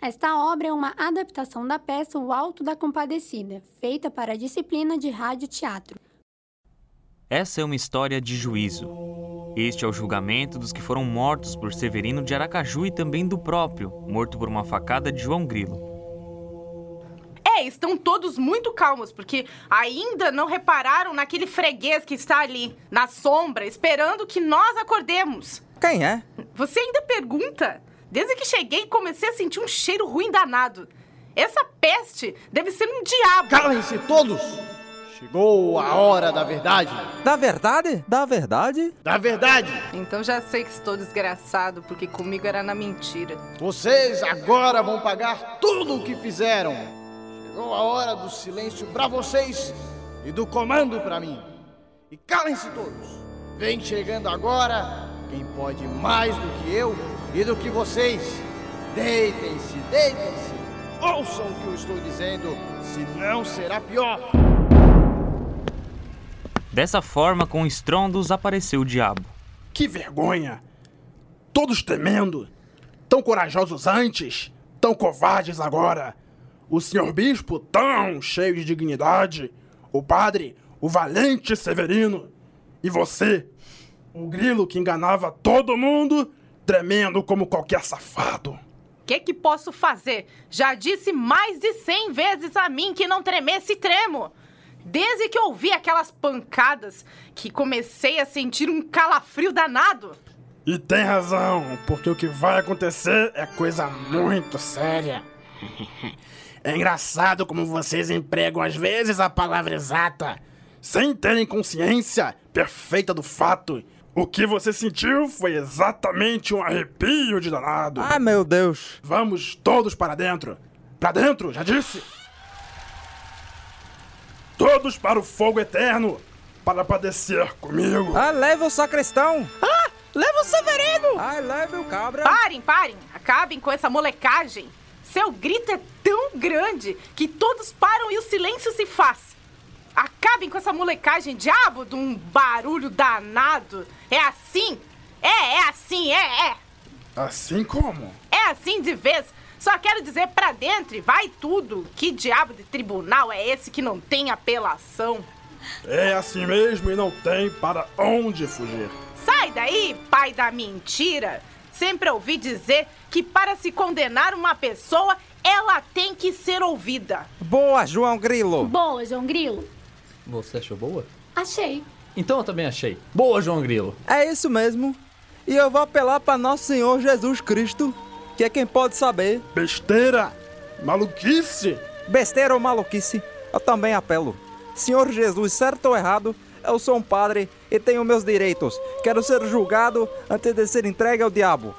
Esta obra é uma adaptação da peça O Alto da Compadecida, feita para a disciplina de rádio teatro. Essa é uma história de juízo. Este é o julgamento dos que foram mortos por Severino de Aracaju e também do próprio, morto por uma facada de João Grilo. É, estão todos muito calmos, porque ainda não repararam naquele freguês que está ali, na sombra, esperando que nós acordemos. Quem é? Você ainda pergunta? Desde que cheguei, comecei a sentir um cheiro ruim danado. Essa peste deve ser um diabo. Calem-se todos! Chegou a hora da verdade. Da verdade? Da verdade? Da verdade! Então já sei que estou desgraçado, porque comigo era na mentira. Vocês agora vão pagar tudo o que fizeram. Chegou a hora do silêncio para vocês e do comando para mim. E calem-se todos. Vem chegando agora quem pode mais do que eu e do que vocês. Deitem-se, deitem-se. Ouçam o que eu estou dizendo, senão será pior. Dessa forma, com estrondos, apareceu o diabo. Que vergonha! Todos temendo. Tão corajosos antes, tão covardes agora. O senhor bispo, tão cheio de dignidade. O padre, o valente Severino. E você, o grilo que enganava todo mundo, tremendo como qualquer safado. O que que posso fazer? Já disse mais de cem vezes a mim que não tremesse tremo. Desde que ouvi aquelas pancadas, que comecei a sentir um calafrio danado. E tem razão, porque o que vai acontecer é coisa muito séria. É engraçado como vocês empregam às vezes a palavra exata, sem terem consciência perfeita do fato. O que você sentiu foi exatamente um arrepio de danado. Ah, meu Deus. Vamos todos para dentro. Para dentro, já disse. Todos para o fogo eterno, para padecer comigo. Ah, leva o sacristão. Ah, leva o Severino. Ah, leva o cabra. Parem, parem. Acabem com essa molecagem. Seu grito é tão grande que todos param e o silêncio se faz. Acabem com essa molecagem, diabo de um barulho danado. É assim? É, é assim, é, é. Assim como? É assim de vez. Só quero dizer pra dentro e vai tudo. Que diabo de tribunal é esse que não tem apelação? É assim mesmo e não tem para onde fugir. Sai daí, pai da mentira. Sempre ouvi dizer que para se condenar uma pessoa, ela tem que ser ouvida. Boa, João Grilo. Boa, João Grilo. Você achou boa? Achei. Então eu também achei. Boa, João Grilo. É isso mesmo. E eu vou apelar para nosso Senhor Jesus Cristo, que é quem pode saber. Besteira! Maluquice! Besteira ou maluquice, eu também apelo. Senhor Jesus, certo ou errado, eu sou um padre e tenho meus direitos. Quero ser julgado antes de ser entregue ao diabo.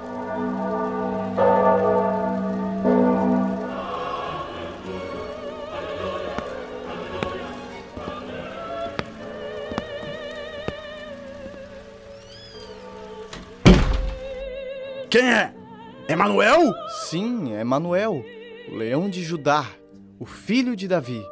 Quem é? Emanuel? Sim, é Manuel, o leão de Judá, o filho de Davi.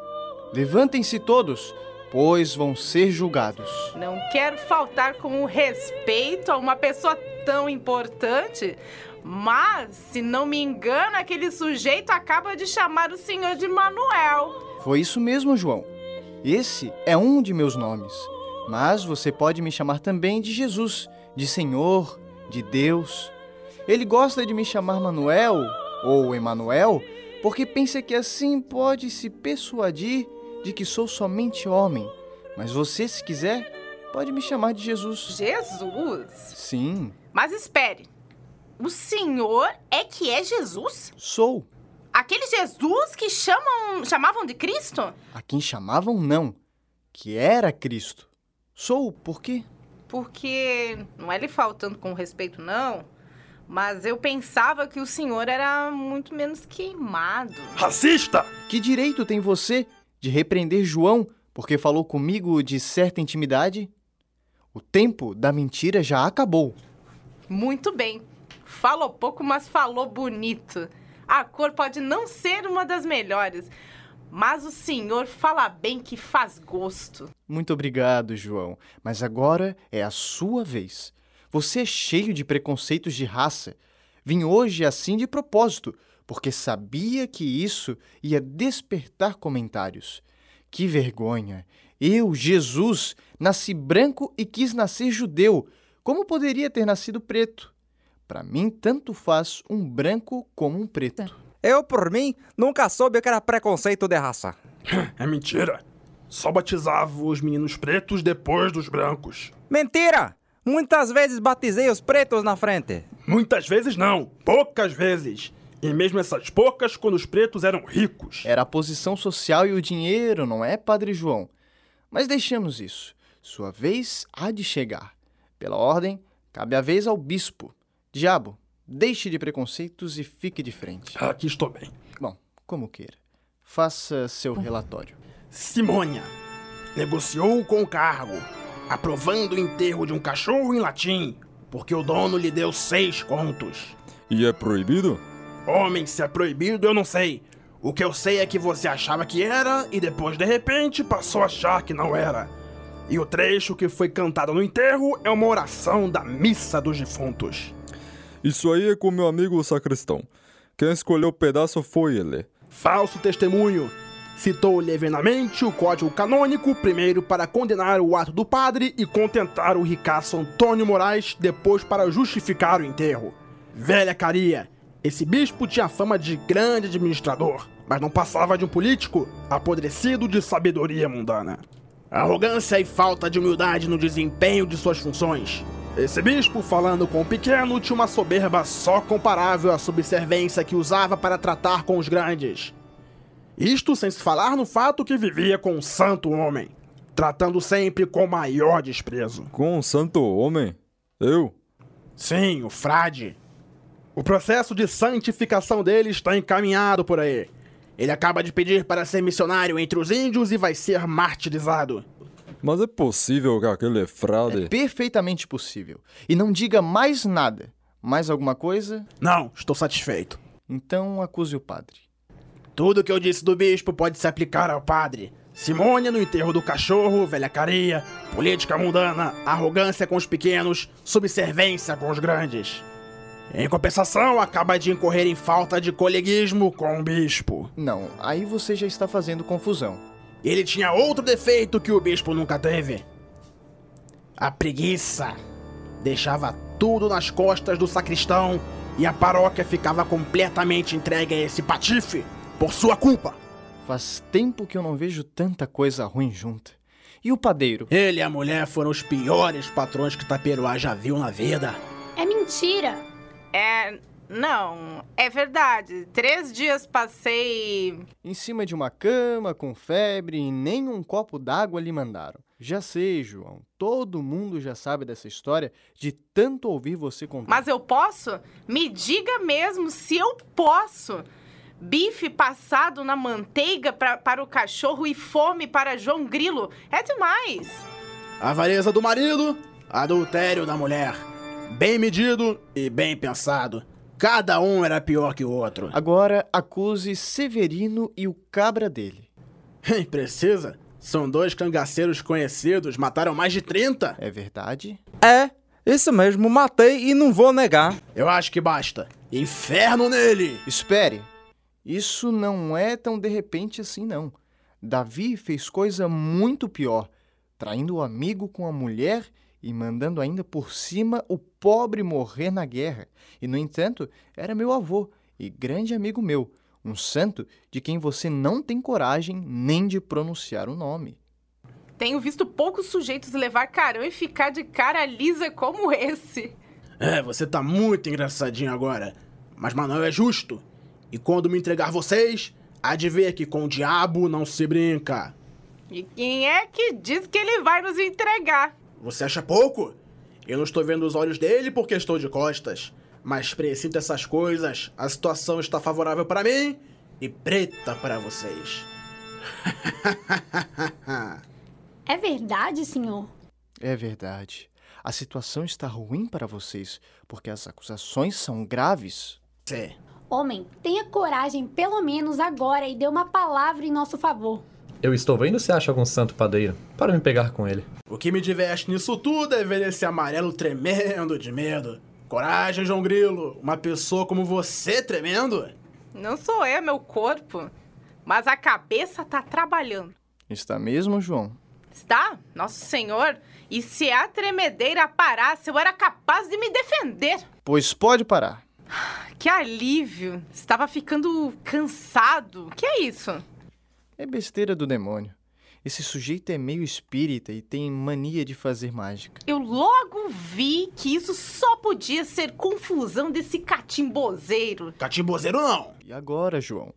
Levantem-se todos, pois vão ser julgados. Não quero faltar com o respeito a uma pessoa tão importante, mas, se não me engano, aquele sujeito acaba de chamar o senhor de Manuel. Foi isso mesmo, João. Esse é um de meus nomes. Mas você pode me chamar também de Jesus, de Senhor, de Deus. Ele gosta de me chamar Manuel ou Emanuel, porque pensa que assim pode se persuadir de que sou somente homem. Mas você, se quiser, pode me chamar de Jesus. Jesus? Sim, Mas espere. O senhor é que é Jesus? sou. Aquele Jesus que chamam, chamavam de Cristo? A quem chamavam não, que era Cristo. Sou por quê? Porque não é lhe faltando com respeito, não. Mas eu pensava que o senhor era muito menos queimado. Racista! Que direito tem você de repreender João porque falou comigo de certa intimidade? O tempo da mentira já acabou. Muito bem. Falou pouco, mas falou bonito. A cor pode não ser uma das melhores, mas o senhor fala bem que faz gosto. Muito obrigado, João. Mas agora é a sua vez. Você é cheio de preconceitos de raça. Vim hoje assim de propósito, porque sabia que isso ia despertar comentários. Que vergonha! Eu, Jesus, nasci branco e quis nascer judeu. Como poderia ter nascido preto? Para mim, tanto faz um branco como um preto. Eu, por mim, nunca soube que era preconceito de raça. É mentira. Só batizava os meninos pretos depois dos brancos. Mentira! Muitas vezes batizei os pretos na frente. Muitas vezes não, poucas vezes. E mesmo essas poucas quando os pretos eram ricos. Era a posição social e o dinheiro, não é, Padre João? Mas deixemos isso. Sua vez há de chegar. Pela ordem, cabe a vez ao bispo. Diabo, deixe de preconceitos e fique de frente. Aqui estou bem. Bom, como queira. Faça seu relatório. Simônia negociou com o cargo, aprovando o enterro de um cachorro em latim, porque o dono lhe deu seis contos. E é proibido? Homem, se é proibido, eu não sei. O que eu sei é que você achava que era e depois, de repente, passou a achar que não era. E o trecho que foi cantado no enterro é uma oração da missa dos defuntos. Isso aí é com meu amigo o sacristão. Quem escolheu o pedaço foi ele. Falso testemunho. Citou levianamente o código canônico, primeiro para condenar o ato do padre e contentar o ricaço Antônio Moraes, depois para justificar o enterro. Velha caria, esse bispo tinha fama de grande administrador, mas não passava de um político apodrecido de sabedoria mundana. Arrogância e falta de humildade no desempenho de suas funções. Esse bispo, falando com o pequeno, tinha uma soberba só comparável à subservência que usava para tratar com os grandes. Isto sem se falar no fato que vivia com um santo homem, tratando sempre com maior desprezo. Com um santo homem? Eu? Sim, o frade. O processo de santificação dele está encaminhado por aí. Ele acaba de pedir para ser missionário entre os índios e vai ser martirizado. Mas é possível que aquele frade. É perfeitamente possível. E não diga mais nada. Mais alguma coisa? Não, estou satisfeito. Então acuse o padre. Tudo que eu disse do bispo pode se aplicar ao padre. Simônia no enterro do cachorro, velha caria, política mundana, arrogância com os pequenos, subservência com os grandes. Em compensação, acaba de incorrer em falta de coleguismo com o bispo. Não, aí você já está fazendo confusão. Ele tinha outro defeito que o bispo nunca teve: a preguiça. Deixava tudo nas costas do sacristão e a paróquia ficava completamente entregue a esse patife por sua culpa. Faz tempo que eu não vejo tanta coisa ruim junta. E o padeiro? Ele e a mulher foram os piores patrões que Taperoá já viu na vida. É mentira. É. Não, é verdade. Três dias passei. Em cima de uma cama, com febre, e nem um copo d'água lhe mandaram. Já sei, João. Todo mundo já sabe dessa história de tanto ouvir você contar. Mas eu posso? Me diga mesmo se eu posso. Bife passado na manteiga pra, para o cachorro e fome para João Grilo. É demais. Avareza do marido, adultério da mulher. Bem medido e bem pensado. Cada um era pior que o outro. Agora acuse Severino e o cabra dele. Hein, precisa? São dois cangaceiros conhecidos, mataram mais de 30. É verdade? É, isso mesmo, matei e não vou negar. Eu acho que basta. Inferno nele! Espere. Isso não é tão de repente assim, não. Davi fez coisa muito pior, traindo o amigo com a mulher e mandando ainda por cima o pobre morrer na guerra. E, no entanto, era meu avô e grande amigo meu, um santo de quem você não tem coragem nem de pronunciar o nome. Tenho visto poucos sujeitos levar carão e ficar de cara lisa como esse. É, você tá muito engraçadinho agora. Mas Manuel é justo. E quando me entregar vocês, há de ver que com o diabo não se brinca. E quem é que diz que ele vai nos entregar? Você acha pouco? Eu não estou vendo os olhos dele porque estou de costas. Mas presinto essas coisas, a situação está favorável para mim e preta para vocês. É verdade, senhor? É verdade. A situação está ruim para vocês, porque as acusações são graves. Sim. Homem, tenha coragem, pelo menos agora, e dê uma palavra em nosso favor. Eu estou vendo se acha algum santo padeiro para me pegar com ele. O que me diverte nisso tudo é ver esse amarelo tremendo de medo. Coragem, João Grilo. Uma pessoa como você tremendo? Não sou eu, é meu corpo. Mas a cabeça tá trabalhando. Está mesmo, João? Está, Nosso Senhor. E se a tremedeira parasse, eu era capaz de me defender. Pois pode parar. Que alívio. Estava ficando cansado. Que é isso? É besteira do demônio. Esse sujeito é meio espírita e tem mania de fazer mágica. Eu logo vi que isso só podia ser confusão desse catimbozeiro. Catimbozeiro não. E agora, João? O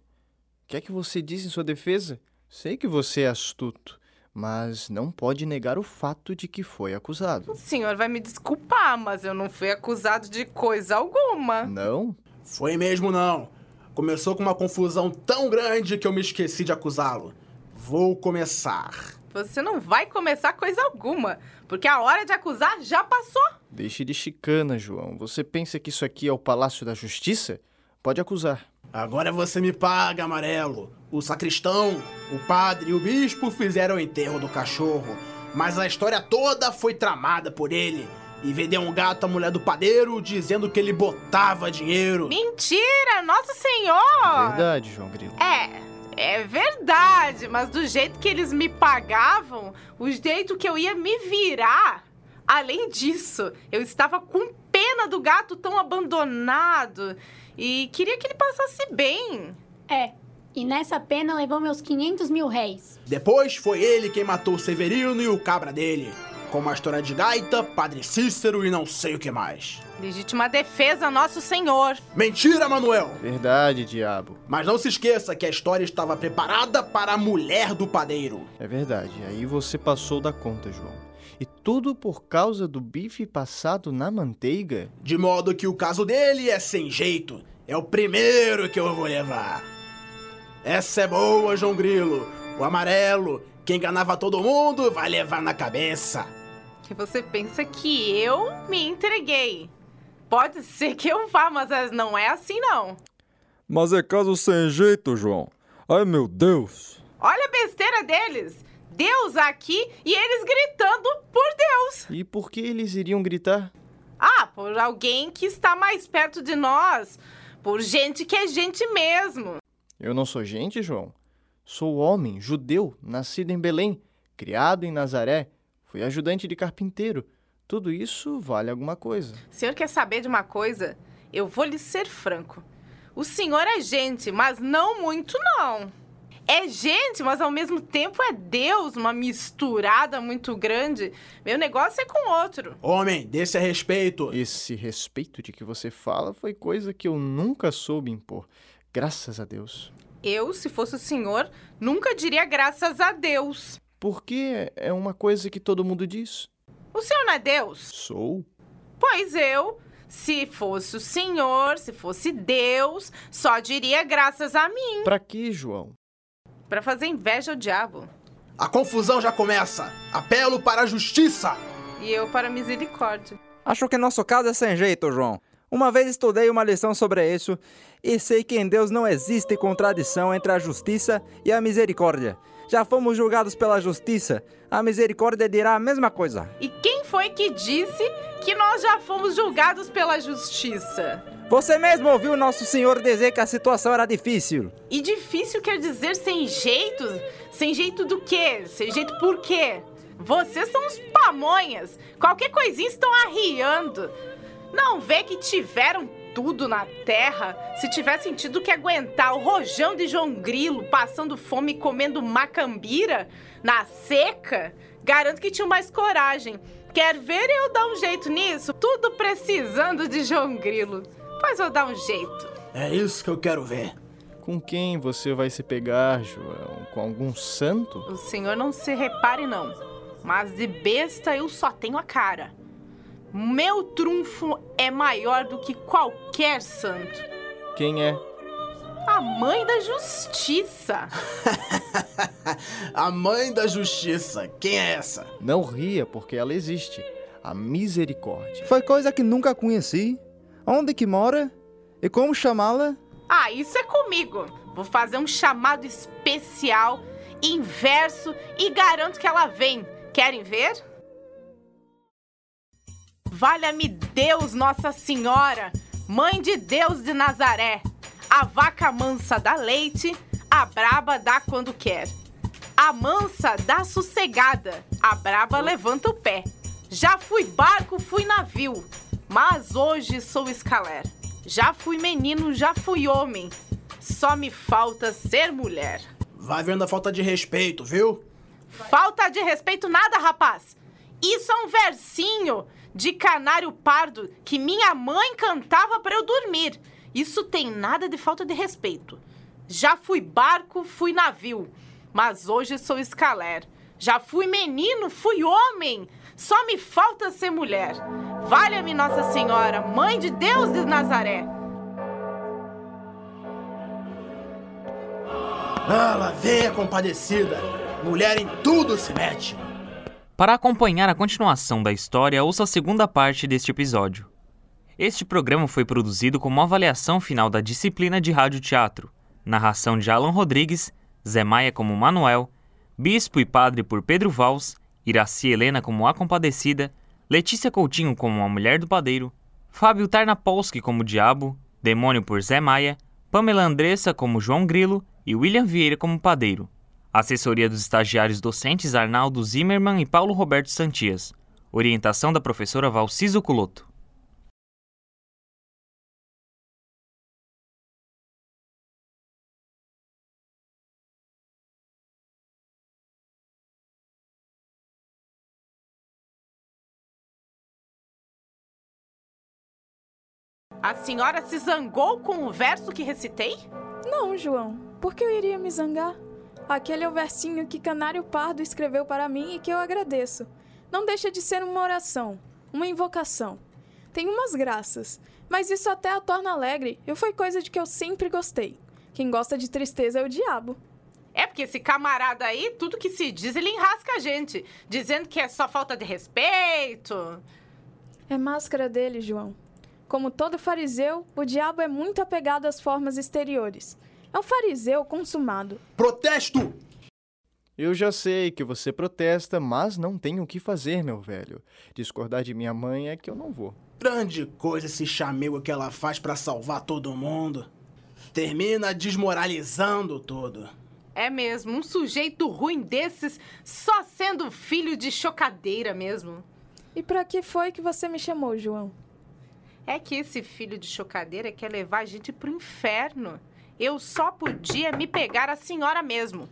que é que você diz em sua defesa? Sei que você é astuto, mas não pode negar o fato de que foi acusado. O senhor vai me desculpar, mas eu não fui acusado de coisa alguma. Não? Foi mesmo não. Começou com uma confusão tão grande que eu me esqueci de acusá-lo. Vou começar. Você não vai começar coisa alguma, porque a hora de acusar já passou. Deixe de chicana, João. Você pensa que isso aqui é o Palácio da Justiça? Pode acusar. Agora você me paga, amarelo. O sacristão, o padre e o bispo fizeram o enterro do cachorro, mas a história toda foi tramada por ele. E vendeu um gato à mulher do padeiro dizendo que ele botava dinheiro. Mentira, Nosso Senhor! Verdade, João Grilo. É, é verdade, mas do jeito que eles me pagavam, o jeito que eu ia me virar. Além disso, eu estava com pena do gato tão abandonado e queria que ele passasse bem. É, e nessa pena levou meus 500 mil réis. Depois foi ele quem matou o Severino e o cabra dele. Com uma história de gaita, Padre Cícero e não sei o que mais. Legítima defesa, Nosso Senhor. Mentira, Manuel! Verdade, diabo. Mas não se esqueça que a história estava preparada para a mulher do padeiro. É verdade. Aí você passou da conta, João. E tudo por causa do bife passado na manteiga? De modo que o caso dele é sem jeito. É o primeiro que eu vou levar. Essa é boa, João Grilo. O amarelo, que enganava todo mundo, vai levar na cabeça. Que você pensa que eu me entreguei. Pode ser que eu vá, mas não é assim não. Mas é caso sem jeito, João. Ai, meu Deus. Olha a besteira deles. Deus aqui e eles gritando por Deus. E por que eles iriam gritar? Ah, por alguém que está mais perto de nós. Por gente que é gente mesmo. Eu não sou gente, João. Sou homem, judeu, nascido em Belém, criado em Nazaré. Fui ajudante de carpinteiro. Tudo isso vale alguma coisa. O senhor quer saber de uma coisa? Eu vou lhe ser franco. O senhor é gente, mas não muito não. É gente, mas ao mesmo tempo é Deus, uma misturada muito grande. Meu negócio é com outro. Homem, desse a respeito. Esse respeito de que você fala foi coisa que eu nunca soube impor. Graças a Deus. Eu, se fosse o senhor, nunca diria graças a Deus. Porque é uma coisa que todo mundo diz. O senhor não é Deus? Sou. Pois eu, se fosse o senhor, se fosse Deus, só diria graças a mim. Pra quê, João? Pra fazer inveja ao diabo. A confusão já começa. Apelo para a justiça. E eu para a misericórdia. Acho que nosso caso é sem jeito, João. Uma vez estudei uma lição sobre isso e sei que em Deus não existe contradição entre a justiça e a misericórdia. Já fomos julgados pela justiça, a misericórdia dirá a mesma coisa. E quem foi que disse que nós já fomos julgados pela justiça? Você mesmo ouviu Nosso Senhor dizer que a situação era difícil. E difícil quer dizer sem jeito? Sem jeito do quê? Sem jeito por quê? Vocês são uns pamonhas. Qualquer coisinha estão arriando. Não vê que tiveram tudo na terra? Se tivessem tido que aguentar o rojão de João Grilo passando fome e comendo macambira na seca, garanto que tinham mais coragem. Quer ver eu dar um jeito nisso? Tudo precisando de João Grilo. Pois vou dar um jeito. É isso que eu quero ver. Com quem você vai se pegar, João? Com algum santo? O senhor não se repare, não. Mas de besta eu só tenho a cara. Meu trunfo é maior do que qualquer santo. Quem é? A mãe da justiça. a mãe da justiça. Quem é essa? Não ria, porque ela existe. A misericórdia. Foi coisa que nunca conheci. Onde que mora? E como chamá-la? Ah, isso é comigo. Vou fazer um chamado especial, inverso e garanto que ela vem. Querem ver? Valha-me Deus, Nossa Senhora, Mãe de Deus de Nazaré. A vaca mansa dá leite, a braba dá quando quer. A mansa dá sossegada, a braba levanta o pé. Já fui barco, fui navio, mas hoje sou escaler. Já fui menino, já fui homem, só me falta ser mulher. Vai vendo a falta de respeito, viu? Falta de respeito nada, rapaz. Isso é um versinho de canário pardo que minha mãe cantava para eu dormir. Isso tem nada de falta de respeito. Já fui barco, fui navio, mas hoje sou escaler. Já fui menino, fui homem, só me falta ser mulher. Valha-me Nossa Senhora, Mãe de Deus de Nazaré. Ah, lá vem a compadecida. Mulher em tudo se mete. Para acompanhar a continuação da história, ouça a segunda parte deste episódio. Este programa foi produzido como avaliação final da disciplina de rádio teatro. Narração de Alan Rodrigues, Zé Maia como Manuel, Bispo e Padre por Pedro Vals, Iraci Helena como a Compadecida, Letícia Coutinho como a Mulher do Padeiro, Fábio Tarnapolsky como Diabo, Demônio por Zé Maia, Pamela Andressa como João Grilo e William Vieira como padeiro. Assessoria dos estagiários docentes Arnaldo Zimmermann e Paulo Roberto Santias. Orientação da professora Valciso Culoto. A senhora se zangou com o verso que recitei? Não, João. Por que eu iria me zangar? Aquele é o versinho que Canário Pardo escreveu para mim e que eu agradeço. Não deixa de ser uma oração, uma invocação. Tem umas graças, mas isso até a torna alegre e foi coisa de que eu sempre gostei. Quem gosta de tristeza é o diabo. É porque esse camarada aí, tudo que se diz, ele enrasca a gente, dizendo que é só falta de respeito. É máscara dele, João. Como todo fariseu, o diabo é muito apegado às formas exteriores. É um fariseu consumado. Protesto! Eu já sei que você protesta, mas não tenho o que fazer, meu velho. Discordar de minha mãe é que eu não vou. Grande coisa esse chamego que ela faz para salvar todo mundo. Termina desmoralizando tudo. É mesmo, um sujeito ruim desses só sendo filho de chocadeira mesmo. E para que foi que você me chamou, João? É que esse filho de chocadeira quer levar a gente pro inferno. Eu só podia me pegar a senhora mesmo.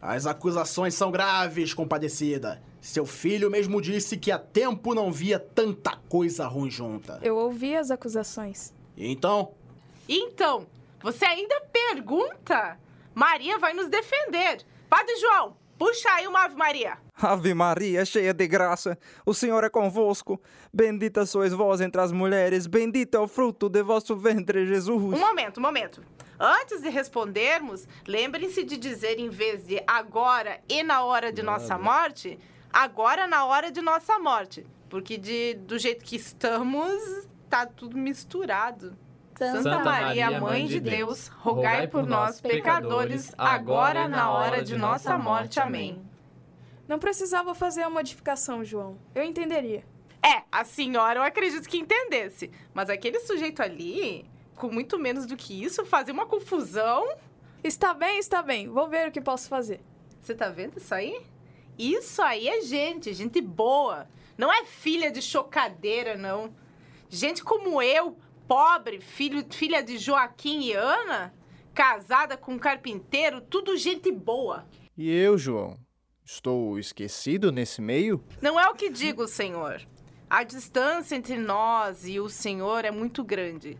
As acusações são graves, compadecida. Seu filho mesmo disse que há tempo não via tanta coisa ruim junta. Eu ouvi as acusações. E então? Então, você ainda pergunta? Maria vai nos defender. Padre João, puxa aí uma Ave Maria. Ave Maria, cheia de graça, o Senhor é convosco. Bendita sois vós entre as mulheres, bendito é o fruto de vosso ventre, Jesus. Um momento, um momento. Antes de respondermos, lembrem-se de dizer, em vez de agora e na hora de nossa morte, agora na hora de nossa morte. Porque de, do jeito que estamos, tá tudo misturado. Santa, Santa Maria, Mãe de Deus, rogai por nós, pecadores, agora na hora de nossa morte. Amém. Não precisava fazer a modificação, João. Eu entenderia. É, a senhora eu acredito que entendesse. Mas aquele sujeito ali, com muito menos do que isso, fazia uma confusão. Está bem, está bem. Vou ver o que posso fazer. Você tá vendo isso aí? Isso aí é gente, gente boa. Não é filha de chocadeira, não. Gente como eu, pobre, filho, filha de Joaquim e Ana, casada com um carpinteiro, tudo gente boa. E eu, João? Estou esquecido nesse meio? Não é o que digo, senhor. A distância entre nós e o senhor é muito grande.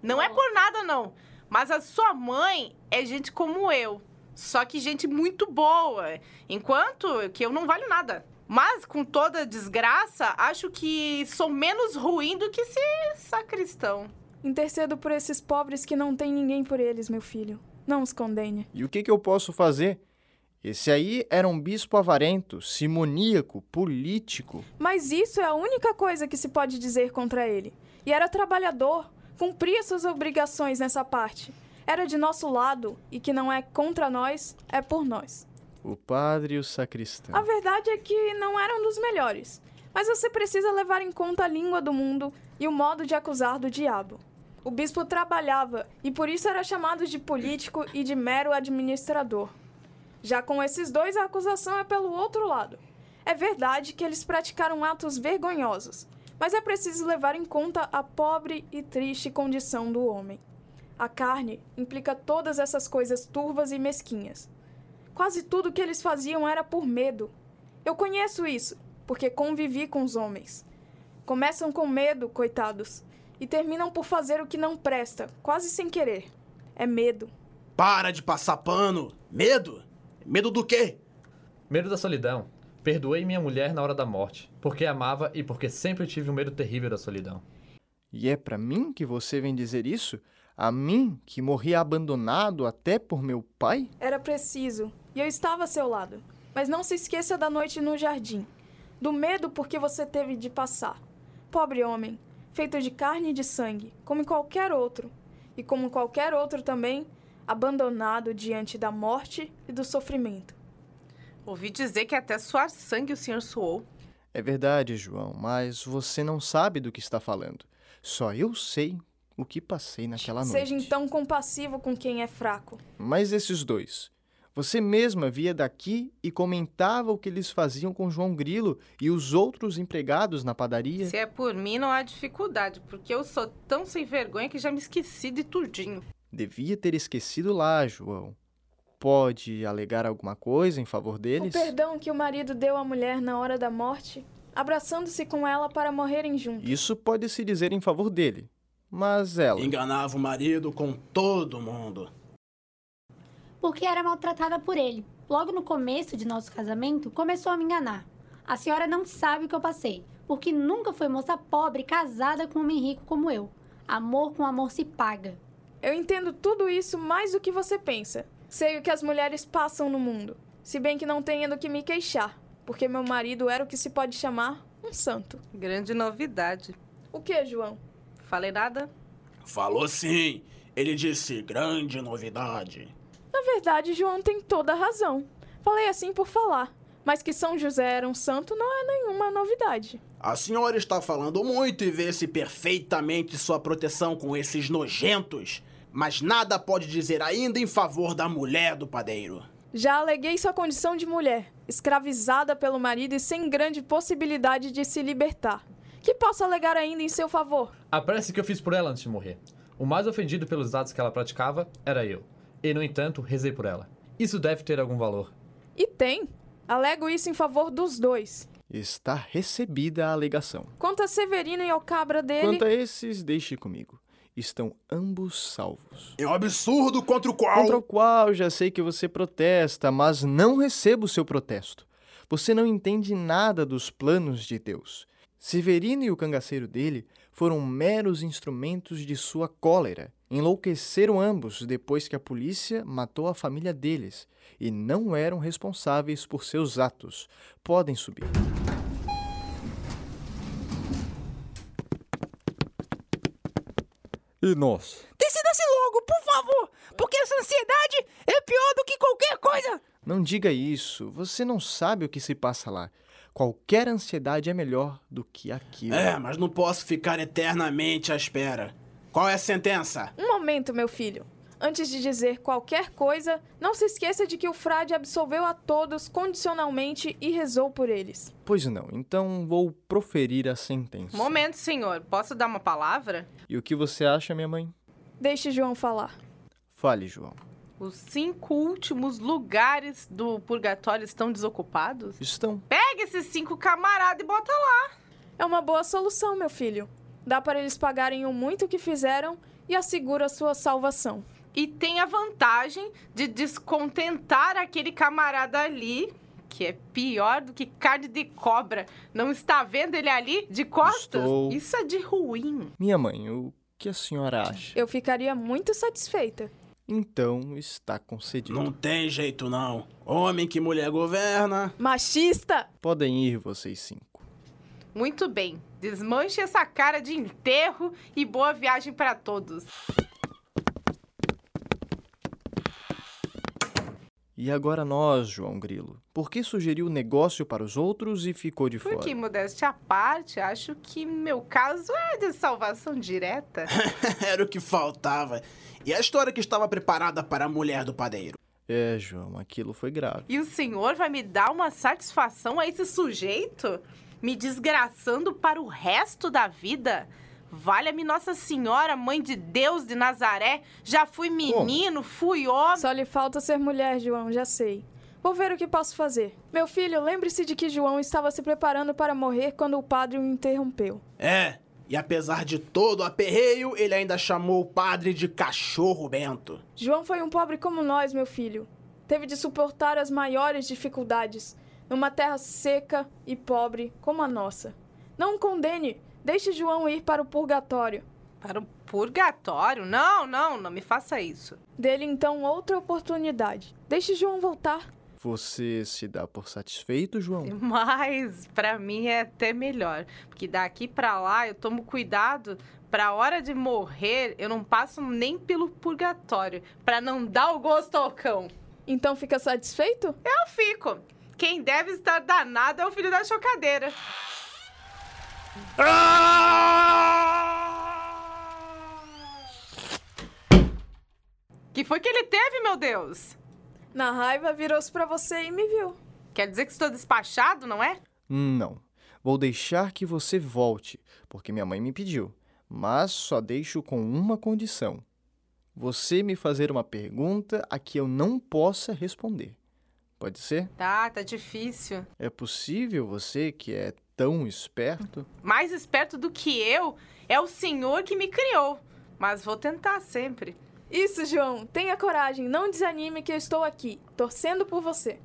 Não é por nada, não. Mas a sua mãe é gente como eu. Só que gente muito boa. Enquanto que eu não valho nada. Mas, com toda a desgraça, acho que sou menos ruim do que ser sacristão. Intercedo por esses pobres que não tem ninguém por eles, meu filho. Não os condene. E o que, que eu posso fazer? Esse aí era um bispo avarento, simoníaco, político. Mas isso é a única coisa que se pode dizer contra ele. E era trabalhador, cumpria suas obrigações nessa parte. Era de nosso lado, e que não é contra nós, é por nós. O padre e o sacristão. A verdade é que não eram dos melhores. Mas você precisa levar em conta a língua do mundo e o modo de acusar do diabo. O bispo trabalhava e por isso era chamado de político e de mero administrador. Já com esses dois, a acusação é pelo outro lado. É verdade que eles praticaram atos vergonhosos, mas é preciso levar em conta a pobre e triste condição do homem. A carne implica todas essas coisas turvas e mesquinhas. Quase tudo que eles faziam era por medo. Eu conheço isso, porque convivi com os homens. Começam com medo, coitados, e terminam por fazer o que não presta, quase sem querer. É medo. Para de passar pano! Medo? Medo do quê? Medo da solidão. Perdoei minha mulher na hora da morte, porque amava e porque sempre tive um medo terrível da solidão. E é para mim que você vem dizer isso? A mim, que morri abandonado até por meu pai? Era preciso, e eu estava a seu lado. Mas não se esqueça da noite no jardim, do medo porque você teve de passar. Pobre homem, feito de carne e de sangue, como qualquer outro, e como qualquer outro também, abandonado diante da morte e do sofrimento. Ouvi dizer que até suar sangue o senhor suou. É verdade, João, mas você não sabe do que está falando. Só eu sei o que passei naquela noite. Seja então compassivo com quem é fraco. Mas esses dois, você mesma via daqui e comentava o que eles faziam com João Grilo e os outros empregados na padaria. Se é por mim, não há dificuldade, porque eu sou tão sem vergonha que já me esqueci de tudinho. Devia ter esquecido lá, João. Pode alegar alguma coisa em favor deles? O perdão que o marido deu à mulher na hora da morte, abraçando-se com ela para morrerem juntos. Isso pode se dizer em favor dele. Mas ela. Enganava o marido com todo mundo. Porque era maltratada por ele. Logo no começo de nosso casamento, começou a me enganar. A senhora não sabe o que eu passei, porque nunca foi moça pobre casada com um homem rico como eu. Amor com amor se paga. Eu entendo tudo isso mais do que você pensa. Sei o que as mulheres passam no mundo, se bem que não tenho do que me queixar, porque meu marido era o que se pode chamar um santo. Grande novidade. O que, João? Falei nada? Falou sim. Ele disse grande novidade. Na verdade, João tem toda a razão. Falei assim por falar. Mas que São José era um santo não é nenhuma novidade. A senhora está falando muito e vê-se perfeitamente sua proteção com esses nojentos mas nada pode dizer ainda em favor da mulher do padeiro. Já aleguei sua condição de mulher, escravizada pelo marido e sem grande possibilidade de se libertar. Que posso alegar ainda em seu favor? A prece que eu fiz por ela antes de morrer. O mais ofendido pelos atos que ela praticava era eu. E, no entanto, rezei por ela. Isso deve ter algum valor. E tem. Alego isso em favor dos dois. Está recebida a alegação. Quanto a Severino e ao cabra dele. Quanto a esses, deixe comigo estão ambos salvos. É um absurdo contra o qual. Contra o qual já sei que você protesta, mas não recebo o seu protesto. Você não entende nada dos planos de Deus. Severino e o cangaceiro dele foram meros instrumentos de sua cólera. Enlouqueceram ambos depois que a polícia matou a família deles e não eram responsáveis por seus atos. Podem subir. E nós? Decida-se logo, por favor, porque essa ansiedade é pior do que qualquer coisa. Não diga isso, você não sabe o que se passa lá. Qualquer ansiedade é melhor do que aquilo. É, mas não posso ficar eternamente à espera. Qual é a sentença? Um momento, meu filho. Antes de dizer qualquer coisa, não se esqueça de que o frade absolveu a todos condicionalmente e rezou por eles. Pois não, então vou proferir a sentença. Momento, senhor. Posso dar uma palavra? E o que você acha, minha mãe? Deixe João falar. Fale, João. Os cinco últimos lugares do purgatório estão desocupados? Estão. Pega esses cinco camaradas e bota lá. É uma boa solução, meu filho. Dá para eles pagarem o muito que fizeram e assegura a sua salvação e tem a vantagem de descontentar aquele camarada ali, que é pior do que carne de cobra. Não está vendo ele ali de costas? Estou... Isso é de ruim. Minha mãe, o que a senhora acha? Eu ficaria muito satisfeita. Então está concedido. Não tem jeito não. Homem que mulher governa. Machista! Podem ir vocês cinco. Muito bem. Desmanche essa cara de enterro e boa viagem para todos. E agora nós, João Grilo? Por que sugeriu o negócio para os outros e ficou de fora? Porque, modéstia à parte, acho que meu caso é de salvação direta. Era o que faltava. E a história que estava preparada para a mulher do padeiro? É, João, aquilo foi grave. E o senhor vai me dar uma satisfação a esse sujeito? Me desgraçando para o resto da vida? Valha-me Nossa Senhora, Mãe de Deus de Nazaré. Já fui menino, fui homem. Só lhe falta ser mulher, João, já sei. Vou ver o que posso fazer. Meu filho, lembre-se de que João estava se preparando para morrer quando o padre o interrompeu. É, e apesar de todo o aperreio, ele ainda chamou o padre de cachorro bento. João foi um pobre como nós, meu filho. Teve de suportar as maiores dificuldades numa terra seca e pobre como a nossa. Não o condene. Deixe João ir para o purgatório. Para o purgatório? Não, não, não me faça isso. Dele então outra oportunidade. Deixe João voltar. Você se dá por satisfeito, João? Mas para mim é até melhor, porque daqui para lá eu tomo cuidado para a hora de morrer eu não passo nem pelo purgatório, para não dar o gosto ao cão. Então fica satisfeito? Eu fico. Quem deve estar danado é o filho da chocadeira. Que foi que ele teve, meu Deus? Na raiva, virou-se para você e me viu. Quer dizer que estou despachado, não é? Não. Vou deixar que você volte, porque minha mãe me pediu. Mas só deixo com uma condição: você me fazer uma pergunta a que eu não possa responder. Pode ser? Tá, tá difícil. É possível você, que é tão esperto? Mais esperto do que eu é o senhor que me criou. Mas vou tentar sempre. Isso, João. Tenha coragem. Não desanime que eu estou aqui, torcendo por você.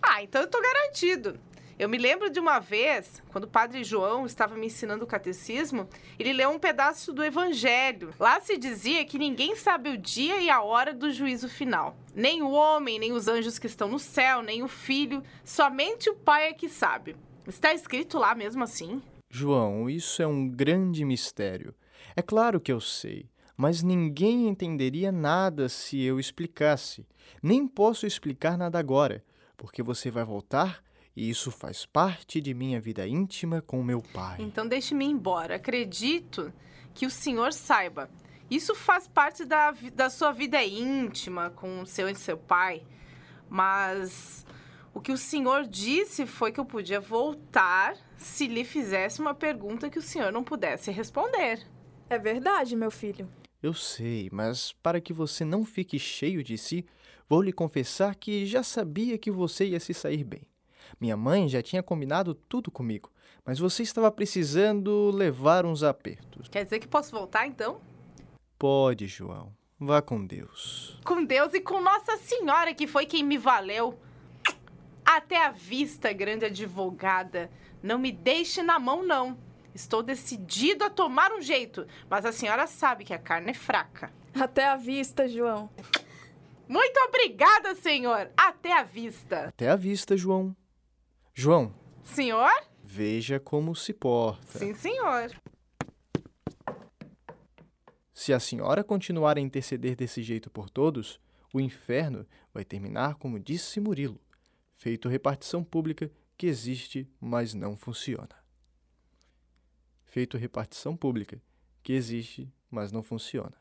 Ah, então eu tô garantido. Eu me lembro de uma vez, quando o padre João estava me ensinando o catecismo, ele leu um pedaço do Evangelho. Lá se dizia que ninguém sabe o dia e a hora do juízo final. Nem o homem, nem os anjos que estão no céu, nem o filho, somente o Pai é que sabe. Está escrito lá mesmo assim? João, isso é um grande mistério. É claro que eu sei, mas ninguém entenderia nada se eu explicasse. Nem posso explicar nada agora, porque você vai voltar e isso faz parte de minha vida íntima com meu pai. Então deixe-me ir embora. Acredito que o senhor saiba. Isso faz parte da, da sua vida íntima com o seu e seu pai. Mas o que o senhor disse foi que eu podia voltar se lhe fizesse uma pergunta que o senhor não pudesse responder. É verdade, meu filho. Eu sei, mas para que você não fique cheio de si, vou lhe confessar que já sabia que você ia se sair bem. Minha mãe já tinha combinado tudo comigo, mas você estava precisando levar uns apertos. Quer dizer que posso voltar então? Pode, João. Vá com Deus. Com Deus e com Nossa Senhora, que foi quem me valeu. Até a vista, grande advogada. Não me deixe na mão, não. Estou decidido a tomar um jeito, mas a senhora sabe que a carne é fraca. Até a vista, João. Muito obrigada, senhor. Até a vista. Até a vista, João. João. Senhor? Veja como se porta. Sim, senhor. Se a senhora continuar a interceder desse jeito por todos, o inferno vai terminar como disse Murilo, feito repartição pública que existe, mas não funciona. Feito repartição pública que existe, mas não funciona.